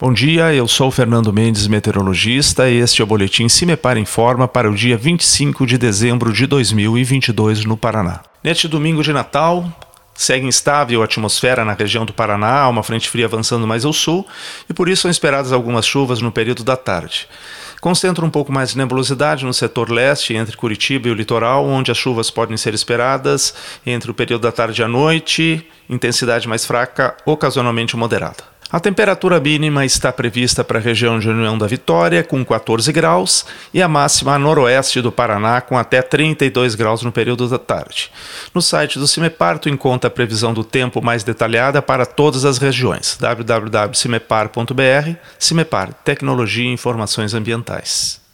Bom dia, eu sou Fernando Mendes, meteorologista, e este é o Boletim Cimepar em Forma para o dia 25 de dezembro de 2022 no Paraná. Neste domingo de Natal, segue instável a atmosfera na região do Paraná, uma frente fria avançando mais ao sul, e por isso são esperadas algumas chuvas no período da tarde. Concentra um pouco mais de nebulosidade no setor leste, entre Curitiba e o litoral, onde as chuvas podem ser esperadas entre o período da tarde e a noite, intensidade mais fraca, ocasionalmente moderada. A temperatura mínima está prevista para a região de União da Vitória, com 14 graus, e a máxima a noroeste do Paraná, com até 32 graus no período da tarde. No site do Cimepar, tu encontra a previsão do tempo mais detalhada para todas as regiões. www.cimepar.br Cimepar Tecnologia e Informações Ambientais.